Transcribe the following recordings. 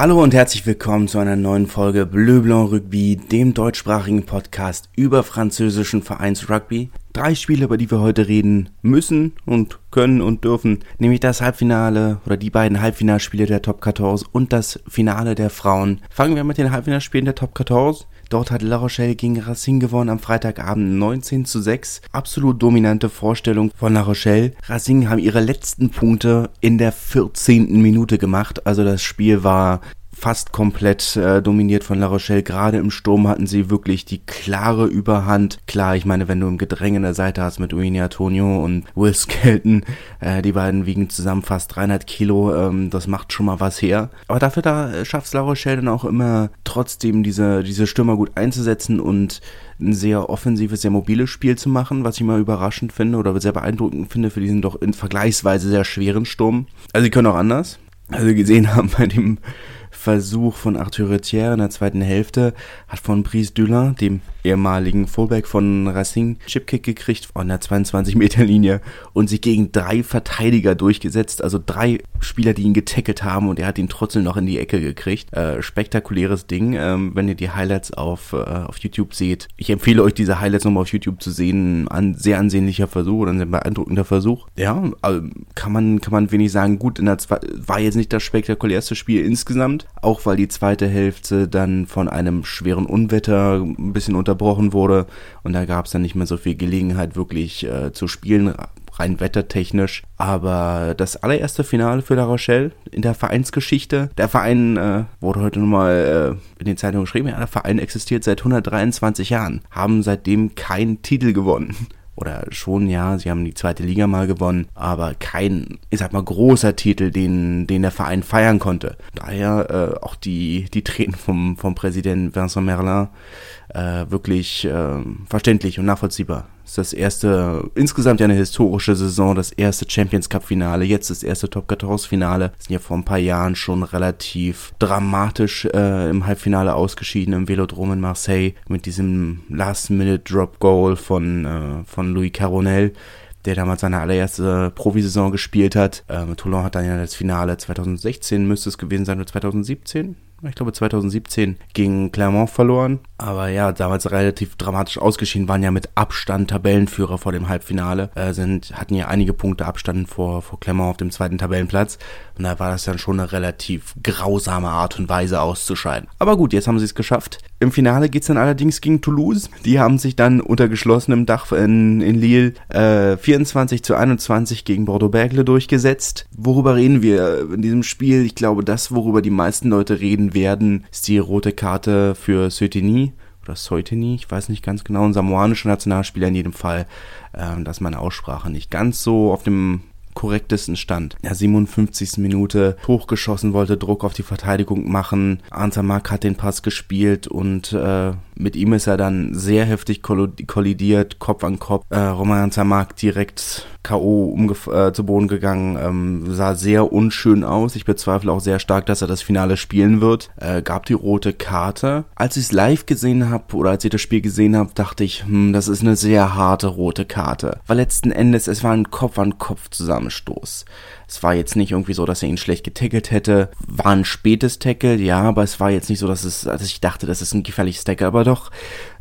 Hallo und herzlich willkommen zu einer neuen Folge Bleu Blanc Rugby, dem deutschsprachigen Podcast über französischen Vereins Rugby. Drei Spiele, über die wir heute reden müssen und können und dürfen, nämlich das Halbfinale oder die beiden Halbfinalspiele der Top 14 und das Finale der Frauen. Fangen wir mit den Halbfinalspielen der Top 14 Dort hat La Rochelle gegen Racing gewonnen am Freitagabend 19 zu 6. Absolut dominante Vorstellung von La Rochelle. Racing haben ihre letzten Punkte in der 14. Minute gemacht. Also das Spiel war fast komplett äh, dominiert von La Rochelle. Gerade im Sturm hatten sie wirklich die klare Überhand. Klar, ich meine, wenn du im Gedränge der Seite hast mit Uini Antonio und Will Skelton, äh, die beiden wiegen zusammen fast 300 Kilo, ähm, das macht schon mal was her. Aber dafür da schafft La Rochelle dann auch immer trotzdem diese, diese Stürmer gut einzusetzen und ein sehr offensives, sehr mobiles Spiel zu machen, was ich mal überraschend finde oder sehr beeindruckend finde für diesen doch in vergleichsweise sehr schweren Sturm. Also sie können auch anders. Also gesehen haben bei dem Versuch von Arthur Retière in der zweiten Hälfte hat von Brice Dulin, dem ehemaligen Fullback von Racing, Chipkick gekriegt von der 22 Meter Linie und sich gegen drei Verteidiger durchgesetzt, also drei Spieler, die ihn getackelt haben und er hat ihn trotzdem noch in die Ecke gekriegt. Äh, spektakuläres Ding, ähm, wenn ihr die Highlights auf, äh, auf YouTube seht. Ich empfehle euch diese Highlights nochmal auf YouTube zu sehen. Ein sehr ansehnlicher Versuch oder ein sehr beeindruckender Versuch. Ja, also kann man, kann man wenig sagen. Gut, in der war jetzt nicht das spektakulärste Spiel insgesamt, auch weil die zweite Hälfte dann von einem schweren Unwetter ein bisschen unterbrochen wurde und da gab es dann nicht mehr so viel Gelegenheit wirklich äh, zu spielen, rein wettertechnisch. Aber das allererste Finale für La Rochelle in der Vereinsgeschichte. Der Verein äh, wurde heute nochmal äh, in den Zeitungen geschrieben, ja, der Verein existiert seit 123 Jahren, haben seitdem keinen Titel gewonnen oder schon, ja, sie haben die zweite Liga mal gewonnen, aber kein, ich sag mal, großer Titel, den, den der Verein feiern konnte. Daher äh, auch die, die Tränen vom, vom Präsident Vincent Merlin äh, wirklich äh, verständlich und nachvollziehbar. Das ist das erste, insgesamt ja eine historische Saison, das erste Champions Cup Finale, jetzt das erste Top 14 Finale. Sind ja vor ein paar Jahren schon relativ dramatisch äh, im Halbfinale ausgeschieden im Velodrom in Marseille mit diesem Last-Minute-Drop-Goal von, äh, von Louis Caronel der damals seine allererste Profisaison gespielt hat. Ähm, Toulon hat dann ja das Finale 2016, müsste es gewesen sein, oder 2017? Ich glaube 2017 gegen Clermont verloren. Aber ja, damals relativ dramatisch ausgeschieden, waren ja mit Abstand Tabellenführer vor dem Halbfinale, äh, sind, hatten ja einige Punkte Abstand vor, vor Clermont auf dem zweiten Tabellenplatz. Und da war das dann schon eine relativ grausame Art und Weise auszuscheiden. Aber gut, jetzt haben sie es geschafft. Im Finale geht's dann allerdings gegen Toulouse. Die haben sich dann unter geschlossenem Dach in, in Lille äh, 24 zu 21 gegen Bordeaux-Bergle durchgesetzt. Worüber reden wir in diesem Spiel? Ich glaube, das, worüber die meisten Leute reden werden, ist die rote Karte für Söteni oder Soiteni, ich weiß nicht ganz genau, ein samoanischer Nationalspieler in jedem Fall, äh, dass meine Aussprache nicht ganz so auf dem korrektesten stand. Ja, 57. Minute hochgeschossen, wollte Druck auf die Verteidigung machen. Ansamak hat den Pass gespielt und äh, mit ihm ist er dann sehr heftig kollidiert, Kopf an Kopf. Äh, Roman Zamak direkt K.O. Äh, zu Boden gegangen, ähm, sah sehr unschön aus. Ich bezweifle auch sehr stark, dass er das Finale spielen wird. Äh, gab die rote Karte. Als ich es live gesehen habe oder als ich das Spiel gesehen habe, dachte ich, hm, das ist eine sehr harte rote Karte. Weil letzten Endes, es war ein Kopf-an-Kopf-Zusammenstoß. Es war jetzt nicht irgendwie so, dass er ihn schlecht getackelt hätte. War ein spätes Tackle, ja, aber es war jetzt nicht so, dass es, dass ich dachte, das ist ein gefährliches Tackle. Aber doch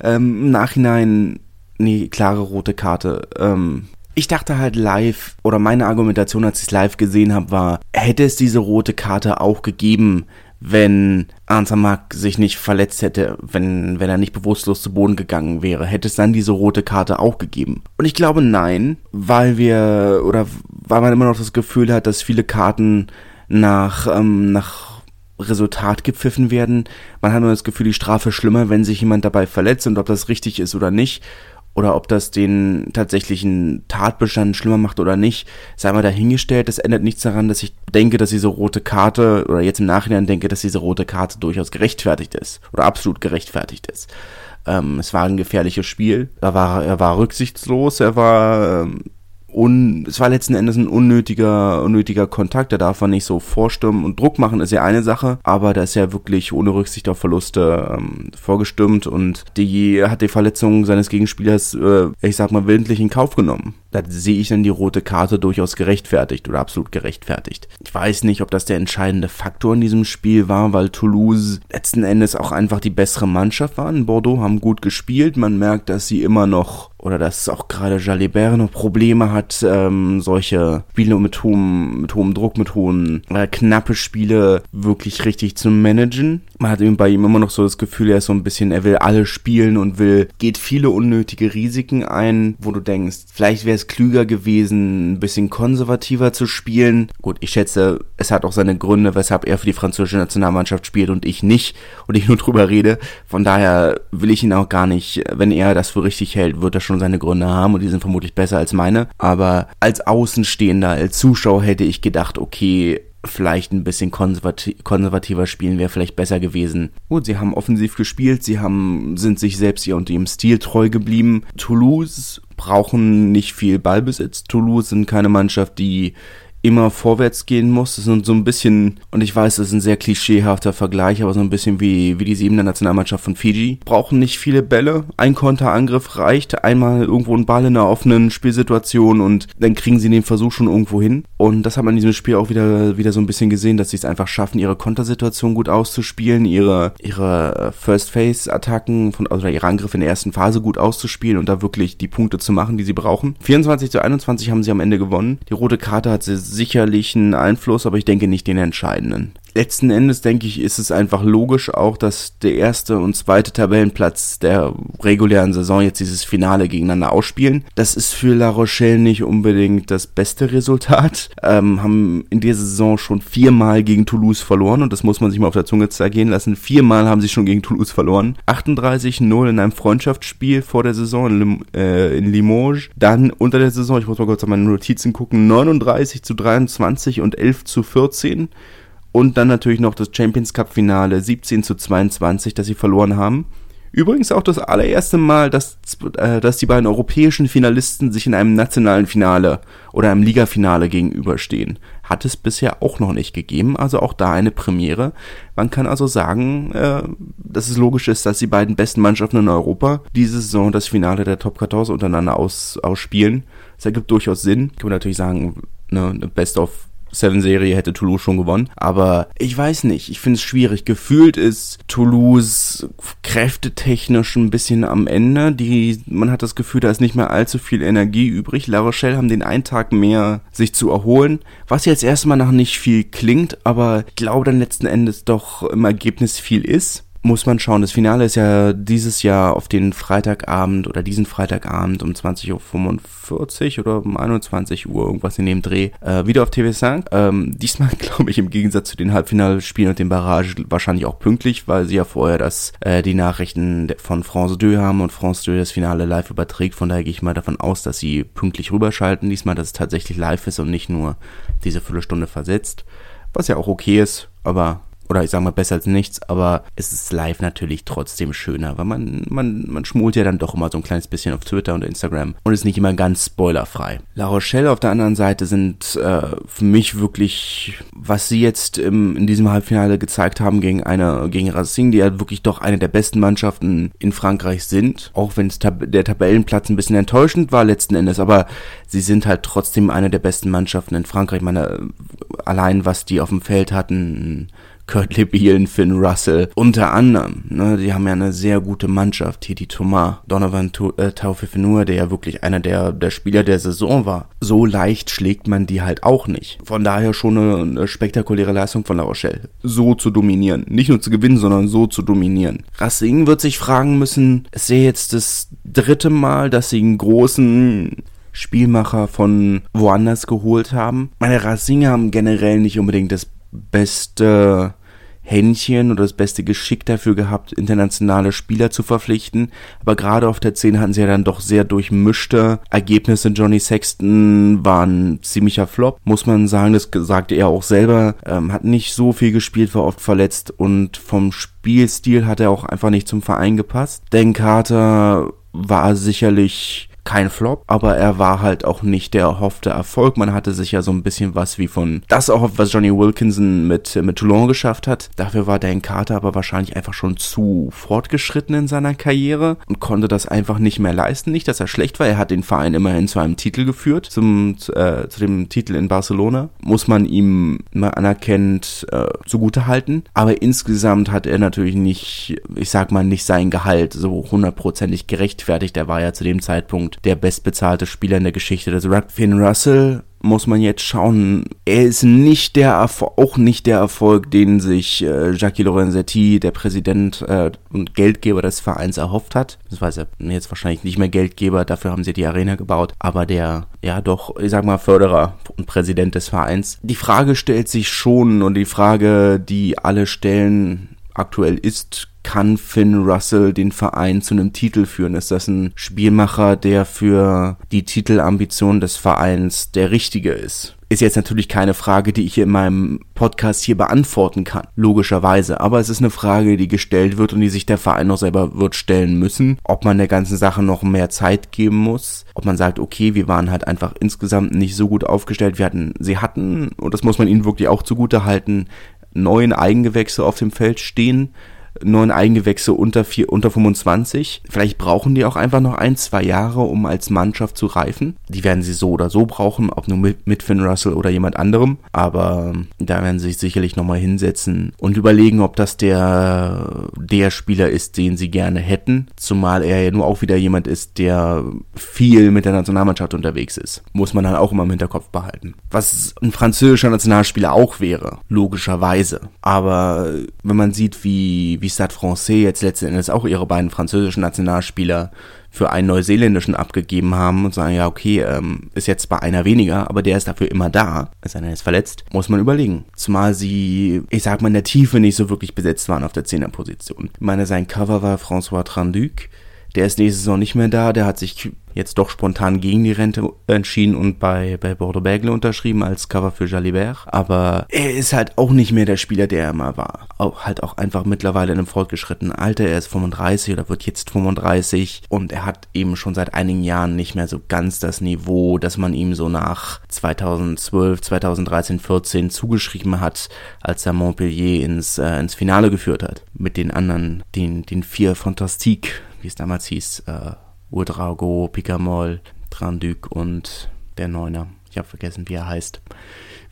ähm, im Nachhinein nee, klare rote Karte. Ähm, ich dachte halt live, oder meine Argumentation, als ich es live gesehen habe, war, hätte es diese rote Karte auch gegeben, wenn Ansamak sich nicht verletzt hätte, wenn, wenn er nicht bewusstlos zu Boden gegangen wäre, hätte es dann diese rote Karte auch gegeben? Und ich glaube nein, weil wir, oder weil man immer noch das Gefühl hat, dass viele Karten nach, ähm, nach Resultat gepfiffen werden. Man hat nur das Gefühl, die Strafe schlimmer, wenn sich jemand dabei verletzt und ob das richtig ist oder nicht oder ob das den tatsächlichen Tatbestand schlimmer macht oder nicht, sei mal dahingestellt. Das ändert nichts daran, dass ich denke, dass diese rote Karte oder jetzt im Nachhinein denke, dass diese rote Karte durchaus gerechtfertigt ist oder absolut gerechtfertigt ist. Ähm, es war ein gefährliches Spiel. Er war, er war rücksichtslos, er war ähm, un, es war letzten Endes ein unnötiger, unnötiger Kontakt. Da darf man nicht so vorstürmen und Druck machen, ist ja eine Sache. Aber da ist ja wirklich ohne Rücksicht auf Verluste ähm, vorgestimmt und die hat die Verletzung seines Gegenspielers, äh, ich sag mal, willentlich in Kauf genommen. Da sehe ich dann die rote Karte durchaus gerechtfertigt oder absolut gerechtfertigt. Ich weiß nicht, ob das der entscheidende Faktor in diesem Spiel war, weil Toulouse letzten Endes auch einfach die bessere Mannschaft war. Bordeaux haben gut gespielt. Man merkt, dass sie immer noch oder dass auch gerade Jalibert noch Probleme hat, ähm, solche Spiele mit hohem, mit hohem Druck, mit hohen, äh, knappe Spiele wirklich richtig zu managen. Man hat eben bei ihm immer noch so das Gefühl, er ist so ein bisschen, er will alle spielen und will, geht viele unnötige Risiken ein, wo du denkst, vielleicht wäre es klüger gewesen, ein bisschen konservativer zu spielen. Gut, ich schätze, es hat auch seine Gründe, weshalb er für die französische Nationalmannschaft spielt und ich nicht und ich nur drüber rede. Von daher will ich ihn auch gar nicht, wenn er das für richtig hält, wird er schon seine Gründe haben und die sind vermutlich besser als meine. Aber als Außenstehender, als Zuschauer hätte ich gedacht, okay, vielleicht ein bisschen konservati konservativer spielen wäre vielleicht besser gewesen. Gut, sie haben offensiv gespielt, sie haben, sind sich selbst ihr und ihrem Stil treu geblieben. Toulouse brauchen nicht viel Ballbesitz. Toulouse sind keine Mannschaft, die immer vorwärts gehen muss. Das ist so ein bisschen, und ich weiß, das ist ein sehr klischeehafter Vergleich, aber so ein bisschen wie, wie die siebende Nationalmannschaft von Fiji. Brauchen nicht viele Bälle. Ein Konterangriff reicht. Einmal irgendwo ein Ball in einer offenen Spielsituation und dann kriegen sie den Versuch schon irgendwo hin. Und das hat man in diesem Spiel auch wieder, wieder so ein bisschen gesehen, dass sie es einfach schaffen, ihre Kontersituation gut auszuspielen, ihre, ihre First-Face-Attacken von, oder ihre Angriffe in der ersten Phase gut auszuspielen und da wirklich die Punkte zu machen, die sie brauchen. 24 zu 21 haben sie am Ende gewonnen. Die rote Karte hat sie sicherlich einen Einfluss, aber ich denke nicht den entscheidenden letzten Endes denke ich, ist es einfach logisch auch, dass der erste und zweite Tabellenplatz der regulären Saison jetzt dieses Finale gegeneinander ausspielen. Das ist für La Rochelle nicht unbedingt das beste Resultat. Ähm, haben in dieser Saison schon viermal gegen Toulouse verloren und das muss man sich mal auf der Zunge zergehen lassen. Viermal haben sie schon gegen Toulouse verloren. 38-0 in einem Freundschaftsspiel vor der Saison in, Lim äh, in Limoges. Dann unter der Saison, ich muss mal kurz auf meine Notizen gucken, 39 zu 23 und 11 zu 14. Und dann natürlich noch das Champions Cup Finale 17 zu 22, das sie verloren haben. Übrigens auch das allererste Mal, dass, äh, dass die beiden europäischen Finalisten sich in einem nationalen Finale oder einem Ligafinale gegenüberstehen. Hat es bisher auch noch nicht gegeben, also auch da eine Premiere. Man kann also sagen, äh, dass es logisch ist, dass die beiden besten Mannschaften in Europa diese Saison das Finale der Top 14 untereinander aus, ausspielen. Das ergibt durchaus Sinn. Kann man natürlich sagen, ne, Best of Seven-Serie hätte Toulouse schon gewonnen. Aber ich weiß nicht, ich finde es schwierig. Gefühlt ist Toulouse kräftetechnisch ein bisschen am Ende. Die, man hat das Gefühl, da ist nicht mehr allzu viel Energie übrig. La Rochelle haben den einen Tag mehr, sich zu erholen. Was jetzt erstmal nach nicht viel klingt, aber ich glaube dann letzten Endes doch im Ergebnis viel ist muss man schauen. Das Finale ist ja dieses Jahr auf den Freitagabend oder diesen Freitagabend um 20.45 Uhr oder um 21 Uhr, irgendwas in dem Dreh, äh, wieder auf TV5. Ähm, diesmal, glaube ich, im Gegensatz zu den Halbfinalspielen und den Barrage wahrscheinlich auch pünktlich, weil sie ja vorher das, äh, die Nachrichten von France 2 haben und France 2 das Finale live überträgt. Von daher gehe ich mal davon aus, dass sie pünktlich rüberschalten. Diesmal, dass es tatsächlich live ist und nicht nur diese Viertelstunde versetzt. Was ja auch okay ist, aber oder ich sag mal besser als nichts, aber es ist live natürlich trotzdem schöner, weil man, man, man schmult ja dann doch immer so ein kleines bisschen auf Twitter und Instagram und ist nicht immer ganz spoilerfrei. La Rochelle auf der anderen Seite sind äh, für mich wirklich, was sie jetzt im, in diesem Halbfinale gezeigt haben gegen eine, gegen Racing, die ja wirklich doch eine der besten Mannschaften in Frankreich sind, auch wenn Tab der Tabellenplatz ein bisschen enttäuschend war letzten Endes, aber sie sind halt trotzdem eine der besten Mannschaften in Frankreich. Ich meine, allein was die auf dem Feld hatten, Kurt Lebielen, Finn Russell, unter anderem. Ne, die haben ja eine sehr gute Mannschaft. Hier die Thomas, Donovan äh, der ja wirklich einer der, der Spieler der Saison war. So leicht schlägt man die halt auch nicht. Von daher schon eine, eine spektakuläre Leistung von La Rochelle. So zu dominieren. Nicht nur zu gewinnen, sondern so zu dominieren. Racing wird sich fragen müssen, es ist jetzt das dritte Mal, dass sie einen großen Spielmacher von woanders geholt haben. Meine Racing haben generell nicht unbedingt das beste Händchen oder das beste Geschick dafür gehabt, internationale Spieler zu verpflichten. Aber gerade auf der 10 hatten sie ja dann doch sehr durchmischte Ergebnisse. Johnny Sexton war ein ziemlicher Flop, muss man sagen. Das sagte er auch selber. Ähm, hat nicht so viel gespielt, war oft verletzt und vom Spielstil hat er auch einfach nicht zum Verein gepasst. Dan Carter war sicherlich kein Flop, aber er war halt auch nicht der erhoffte Erfolg. Man hatte sich ja so ein bisschen was wie von das auch, was Johnny Wilkinson mit, mit Toulon geschafft hat. Dafür war Dan Carter aber wahrscheinlich einfach schon zu fortgeschritten in seiner Karriere und konnte das einfach nicht mehr leisten. Nicht, dass er schlecht war, er hat den Verein immerhin zu einem Titel geführt, zum, äh, zu dem Titel in Barcelona. Muss man ihm mal anerkennt äh, zugute halten. Aber insgesamt hat er natürlich nicht, ich sag mal, nicht sein Gehalt so hundertprozentig gerechtfertigt. Er war ja zu dem Zeitpunkt der bestbezahlte Spieler in der Geschichte des Rugby. Finn Russell muss man jetzt schauen. Er ist nicht der Erfolg, auch nicht der Erfolg, den sich äh, Jacques Lorenzetti, der Präsident äh, und Geldgeber des Vereins, erhofft hat. Er jetzt wahrscheinlich nicht mehr Geldgeber, dafür haben sie die Arena gebaut. Aber der, ja doch, ich sag mal, Förderer und Präsident des Vereins. Die Frage stellt sich schon und die Frage, die alle stellen aktuell ist, kann Finn Russell den Verein zu einem Titel führen? Ist das ein Spielmacher, der für die Titelambition des Vereins der richtige ist? Ist jetzt natürlich keine Frage, die ich hier in meinem Podcast hier beantworten kann, logischerweise. Aber es ist eine Frage, die gestellt wird und die sich der Verein noch selber wird stellen müssen. Ob man der ganzen Sache noch mehr Zeit geben muss. Ob man sagt, okay, wir waren halt einfach insgesamt nicht so gut aufgestellt. Wir hatten, sie hatten, und das muss man ihnen wirklich auch zugute halten, neun Eigengewächse auf dem Feld stehen neun Eigengewächse unter, vier, unter 25. Vielleicht brauchen die auch einfach noch ein, zwei Jahre, um als Mannschaft zu reifen. Die werden sie so oder so brauchen, ob nur mit, mit Finn Russell oder jemand anderem. Aber da werden sie sich sicherlich nochmal hinsetzen und überlegen, ob das der, der Spieler ist, den sie gerne hätten. Zumal er ja nur auch wieder jemand ist, der viel mit der Nationalmannschaft unterwegs ist. Muss man dann auch immer im Hinterkopf behalten. Was ein französischer Nationalspieler auch wäre, logischerweise. Aber wenn man sieht, wie, wie wie Stade Francais jetzt letzten Endes auch ihre beiden französischen Nationalspieler für einen neuseeländischen abgegeben haben und sagen, ja, okay, ähm, ist jetzt bei einer weniger, aber der ist dafür immer da, ist einer ist verletzt, muss man überlegen. Zumal sie, ich sag mal, in der Tiefe nicht so wirklich besetzt waren auf der Zehnerposition. Ich meine, sein Cover war François Tranduc, der ist nächste Saison nicht mehr da, der hat sich jetzt doch spontan gegen die Rente entschieden und bei, bei Bordeaux Bergle unterschrieben als Cover für Jalibert. Aber er ist halt auch nicht mehr der Spieler, der er immer war. Auch halt auch einfach mittlerweile in einem fortgeschrittenen Alter. Er ist 35 oder wird jetzt 35 und er hat eben schon seit einigen Jahren nicht mehr so ganz das Niveau, das man ihm so nach 2012, 2013, 14 zugeschrieben hat, als er Montpellier ins, äh, ins Finale geführt hat. Mit den anderen, den, den vier Fantastique, wie es damals hieß, äh, Urdrago, Picamol, Tranduc und der Neuner. Ich habe vergessen, wie er heißt.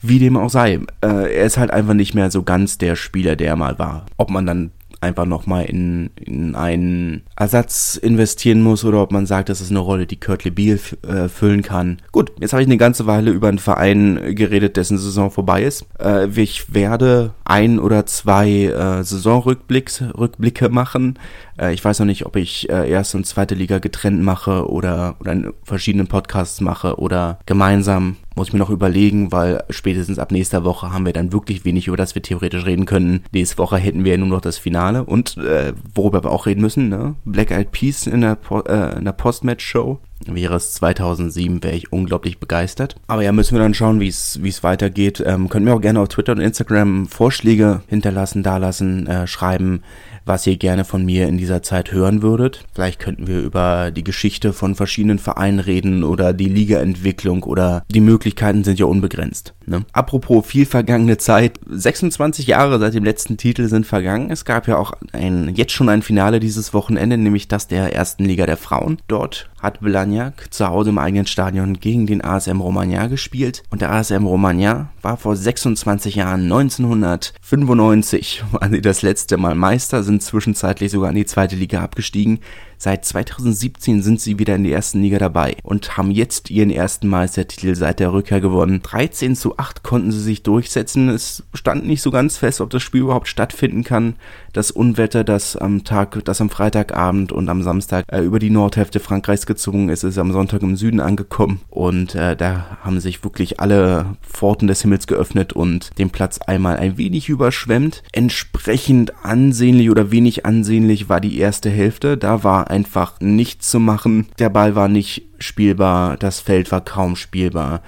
Wie dem auch sei, äh, er ist halt einfach nicht mehr so ganz der Spieler, der er mal war. Ob man dann einfach nochmal in, in einen Ersatz investieren muss oder ob man sagt, das ist eine Rolle, die Kurt Lebiel äh, füllen kann. Gut, jetzt habe ich eine ganze Weile über einen Verein geredet, dessen Saison vorbei ist. Äh, ich werde ein oder zwei äh, Saisonrückblicke machen. Äh, ich weiß noch nicht, ob ich äh, erste und zweite Liga getrennt mache oder, oder in verschiedenen Podcasts mache oder gemeinsam. Muss ich mir noch überlegen, weil spätestens ab nächster Woche haben wir dann wirklich wenig, über das wir theoretisch reden können. Nächste Woche hätten wir ja nur noch das Finale und äh, worüber wir auch reden müssen, ne? Black Eyed Peas in der, po äh, in der Postmatch-Show. Wäre es 2007, wäre ich unglaublich begeistert. Aber ja, müssen wir dann schauen, wie es weitergeht. Ähm, könnt mir auch gerne auf Twitter und Instagram Vorschläge hinterlassen, dalassen, äh, schreiben was ihr gerne von mir in dieser Zeit hören würdet. Vielleicht könnten wir über die Geschichte von verschiedenen Vereinen reden oder die Ligaentwicklung oder die Möglichkeiten sind ja unbegrenzt. Ne? Apropos viel vergangene Zeit, 26 Jahre seit dem letzten Titel sind vergangen. Es gab ja auch ein, jetzt schon ein Finale dieses Wochenende, nämlich das der ersten Liga der Frauen. Dort hat Blagnac zu Hause im eigenen Stadion gegen den ASM Romagna gespielt. Und der ASM Romagna war vor 26 Jahren 1995 waren sie das letzte Mal Meister, sind zwischenzeitlich sogar in die zweite Liga abgestiegen Seit 2017 sind sie wieder in der ersten Liga dabei und haben jetzt ihren ersten Meistertitel seit der Rückkehr gewonnen. 13 zu 8 konnten sie sich durchsetzen. Es stand nicht so ganz fest, ob das Spiel überhaupt stattfinden kann. Das Unwetter, das am Tag, das am Freitagabend und am Samstag äh, über die Nordhälfte Frankreichs gezogen ist, ist am Sonntag im Süden angekommen und äh, da haben sich wirklich alle Pforten des Himmels geöffnet und den Platz einmal ein wenig überschwemmt. Entsprechend ansehnlich oder wenig ansehnlich war die erste Hälfte. Da war einfach nichts zu machen. Der Ball war nicht spielbar, das Feld war kaum spielbar.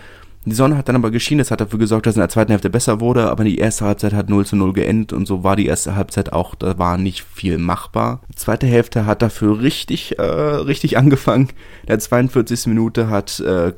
Die Sonne hat dann aber geschienen, das hat dafür gesorgt, dass in der zweiten Hälfte besser wurde, aber die erste Halbzeit hat 0 zu 0 geendet und so war die erste Halbzeit auch, da war nicht viel machbar. Die zweite Hälfte hat dafür richtig, äh, richtig angefangen. In der 42. Minute hat äh,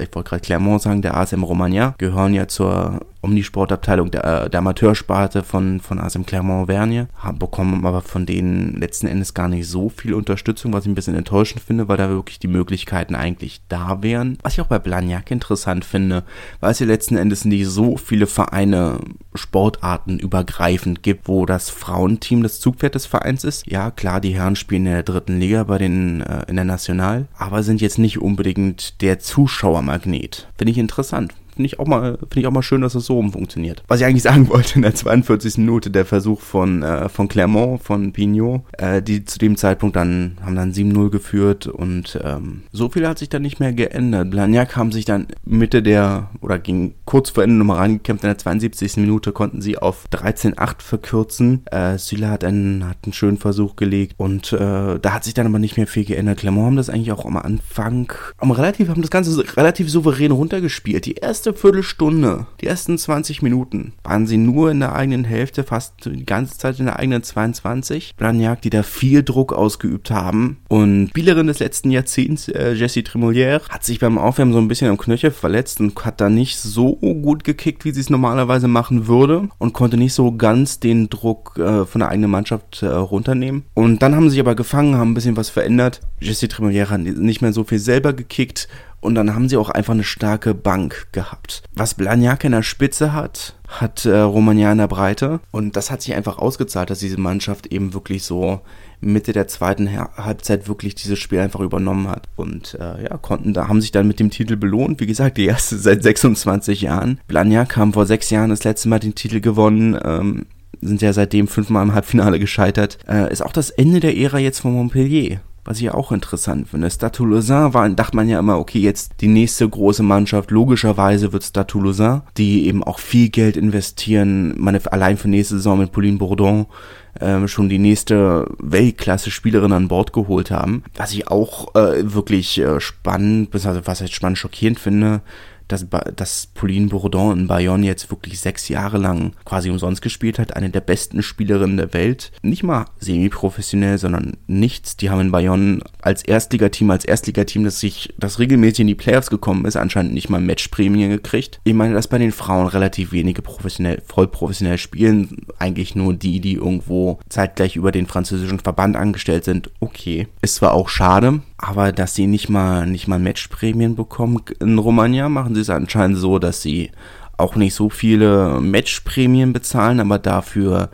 ich wollte gerade Clermont sagen, der ASM Romagna, gehören ja zur Omnisportabteilung der, äh, der Amateursparte von, von ASM Clermont-Auvergne, bekommen aber von denen letzten Endes gar nicht so viel Unterstützung, was ich ein bisschen enttäuschend finde, weil da wirklich die Möglichkeiten eigentlich da wären. Was ich auch bei Blagnac interessant finde, weil es ja letzten Endes nicht so viele Vereine Sportarten übergreifend gibt, wo das Frauenteam das Zugpferd des Vereins ist. Ja, klar, die Herren spielen in der dritten Liga bei den äh, in der National, aber sind jetzt nicht unbedingt der Zuschauermagnet. Finde ich interessant finde ich auch mal, finde ich auch mal schön, dass es so rum funktioniert. Was ich eigentlich sagen wollte in der 42. Minute, der Versuch von, äh, von Clermont, von Pignot, äh, die zu dem Zeitpunkt dann, haben dann 7-0 geführt und ähm, so viel hat sich dann nicht mehr geändert. Blagnac haben sich dann Mitte der, oder ging kurz vor Ende nochmal reingekämpft, in der 72. Minute konnten sie auf 13-8 verkürzen. Äh, Sylla hat einen, hat einen schönen Versuch gelegt und äh, da hat sich dann aber nicht mehr viel geändert. Clermont haben das eigentlich auch am Anfang, am relativ, haben das Ganze relativ souverän runtergespielt. Die erste erste Viertelstunde, die ersten 20 Minuten, waren sie nur in der eigenen Hälfte, fast die ganze Zeit in der eigenen 22. Blagnac, die da viel Druck ausgeübt haben. Und Spielerin des letzten Jahrzehnts, äh, Jessie Tremolière, hat sich beim Aufwärmen so ein bisschen am Knöchel verletzt und hat da nicht so gut gekickt, wie sie es normalerweise machen würde. Und konnte nicht so ganz den Druck äh, von der eigenen Mannschaft äh, runternehmen. Und dann haben sie sich aber gefangen, haben ein bisschen was verändert. Jessie Tremolière hat nicht mehr so viel selber gekickt und dann haben sie auch einfach eine starke Bank gehabt. Was Blagnac in der Spitze hat, hat äh, Romagna in der Breite. Und das hat sich einfach ausgezahlt, dass diese Mannschaft eben wirklich so Mitte der zweiten Halbzeit wirklich dieses Spiel einfach übernommen hat. Und äh, ja, konnten da, haben sich dann mit dem Titel belohnt. Wie gesagt, die erste seit 26 Jahren. Blagnac haben vor sechs Jahren das letzte Mal den Titel gewonnen. Ähm, sind ja seitdem fünfmal im Halbfinale gescheitert. Äh, ist auch das Ende der Ära jetzt von Montpellier was ich auch interessant finde. Stade Toulousain war, dachte man ja immer, okay, jetzt die nächste große Mannschaft, logischerweise wird Stade Toulousain, die eben auch viel Geld investieren, meine, allein für nächste Saison mit Pauline Bourdon, ähm, schon die nächste Weltklasse-Spielerin an Bord geholt haben. Was ich auch äh, wirklich äh, spannend, also was ich spannend schockierend finde, dass, dass Pauline Bourdon in Bayonne jetzt wirklich sechs Jahre lang quasi umsonst gespielt hat. Eine der besten Spielerinnen der Welt. Nicht mal semi-professionell, sondern nichts. Die haben in Bayonne als Erstligateam, als Erstligateam, das sich, das regelmäßig in die Playoffs gekommen ist, anscheinend nicht mal Matchprämien gekriegt. Ich meine, dass bei den Frauen relativ wenige professionell, voll professionell spielen. Eigentlich nur die, die irgendwo zeitgleich über den französischen Verband angestellt sind. Okay. Ist zwar auch schade, aber dass sie nicht mal, nicht mal Matchprämien bekommen in Romagna, machen sie es anscheinend so, dass sie auch nicht so viele Matchprämien bezahlen, aber dafür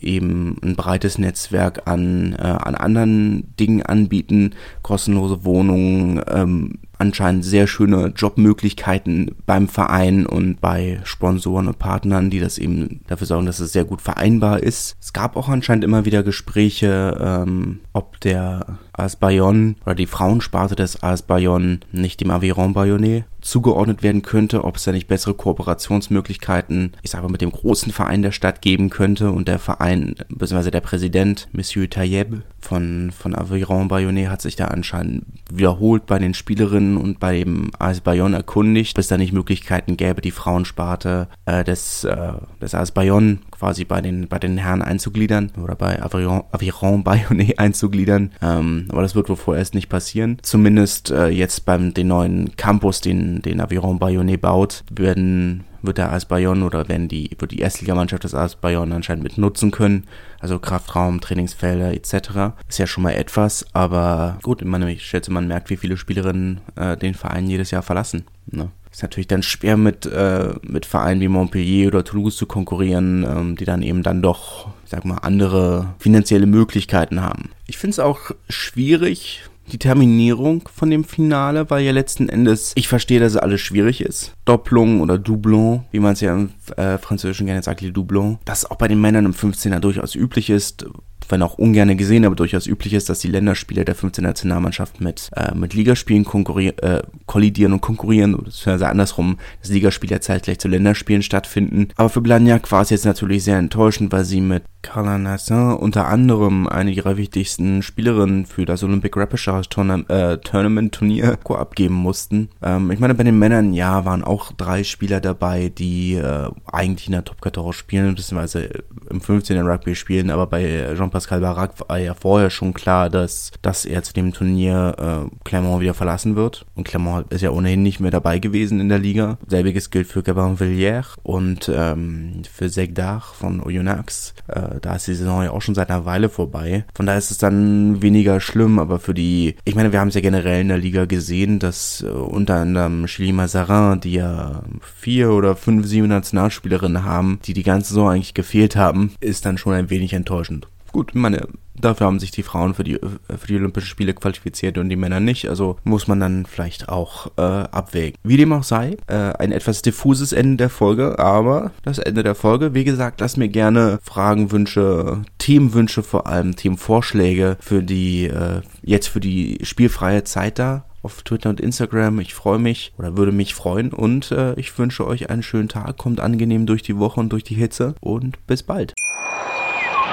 eben ein breites Netzwerk an, äh, an anderen Dingen anbieten, kostenlose Wohnungen, ähm, anscheinend sehr schöne Jobmöglichkeiten beim Verein und bei Sponsoren und Partnern, die das eben dafür sorgen, dass es sehr gut vereinbar ist. Es gab auch anscheinend immer wieder Gespräche, ähm, ob der AS Bayonne oder die Frauensparte des AS Bayonne nicht dem Aviron Bayonnais zugeordnet werden könnte, ob es da nicht bessere Kooperationsmöglichkeiten, ich sage mal, mit dem großen Verein der Stadt geben könnte und der Verein, beziehungsweise der Präsident, Monsieur Tayeb von, von Aviron Bayonnais hat sich da anscheinend wiederholt bei den Spielerinnen und bei dem AS Bayonne erkundigt, ob es da nicht Möglichkeiten gäbe, die Frauensparte äh, des, äh, des AS Bayonne quasi bei den, bei den Herren einzugliedern oder bei Aviron, Aviron Bayonnais einzugliedern. Ähm, aber das wird wohl vorerst nicht passieren. Zumindest äh, jetzt beim den neuen Campus, den, den Aviron Bayonnais baut, werden wird der AS Bayonne oder werden die, wird die Erstligamannschaft des AS Bayonne anscheinend mit nutzen können. Also Kraftraum, Trainingsfelder etc. Ist ja schon mal etwas, aber gut, meine, ich schätze, man merkt, wie viele Spielerinnen äh, den Verein jedes Jahr verlassen. Ne? Ist natürlich dann schwer mit, äh, mit Vereinen wie Montpellier oder Toulouse zu konkurrieren, ähm, die dann eben dann doch, ich sag mal, andere finanzielle Möglichkeiten haben. Ich finde es auch schwierig, die Terminierung von dem Finale, weil ja letzten Endes, ich verstehe, dass es alles schwierig ist. Doppelung oder Doublon, wie man es ja im äh, Französischen gerne sagt, les Doublons, das auch bei den Männern im 15er durchaus üblich ist, wenn auch ungern gesehen, aber durchaus üblich ist, dass die Länderspiele der 15 Nationalmannschaft mit, äh, mit Ligaspielen äh, kollidieren und konkurrieren, beziehungsweise andersrum, dass Ligaspiele zeitgleich zu Länderspielen stattfinden. Aber für Blagnac war es jetzt natürlich sehr enttäuschend, weil sie mit Carla Nassin unter anderem eine ihrer wichtigsten Spielerinnen für das Olympic Repechage äh, Tournament Turnier abgeben mussten. Ähm, ich meine, bei den Männern, ja, waren auch drei Spieler dabei, die äh, eigentlich in der Top 14 spielen, beziehungsweise im 15. Rugby spielen, aber bei Jean-Pascal Barak war ja vorher schon klar, dass, dass er zu dem Turnier äh, Clermont wieder verlassen wird. Und Clermont ist ja ohnehin nicht mehr dabei gewesen in der Liga. Selbiges gilt für Gabin Villiers und ähm, für Zegdar von Oyonnax. Äh, da ist die Saison ja auch schon seit einer Weile vorbei. Von daher ist es dann weniger schlimm, aber für die, ich meine, wir haben es ja generell in der Liga gesehen, dass äh, unter anderem Chili Mazarin, die ja vier oder fünf, sieben Nationalspielerinnen haben, die die ganze Saison eigentlich gefehlt haben, ist dann schon ein wenig enttäuschend. Gut, meine, dafür haben sich die Frauen für die, für die Olympischen Spiele qualifiziert und die Männer nicht. Also muss man dann vielleicht auch äh, abwägen. Wie dem auch sei, äh, ein etwas diffuses Ende der Folge, aber das Ende der Folge. Wie gesagt, lasst mir gerne Fragen, Wünsche, Themenwünsche, vor allem Themenvorschläge für die, äh, jetzt für die spielfreie Zeit da auf Twitter und Instagram. Ich freue mich oder würde mich freuen und äh, ich wünsche euch einen schönen Tag. Kommt angenehm durch die Woche und durch die Hitze und bis bald.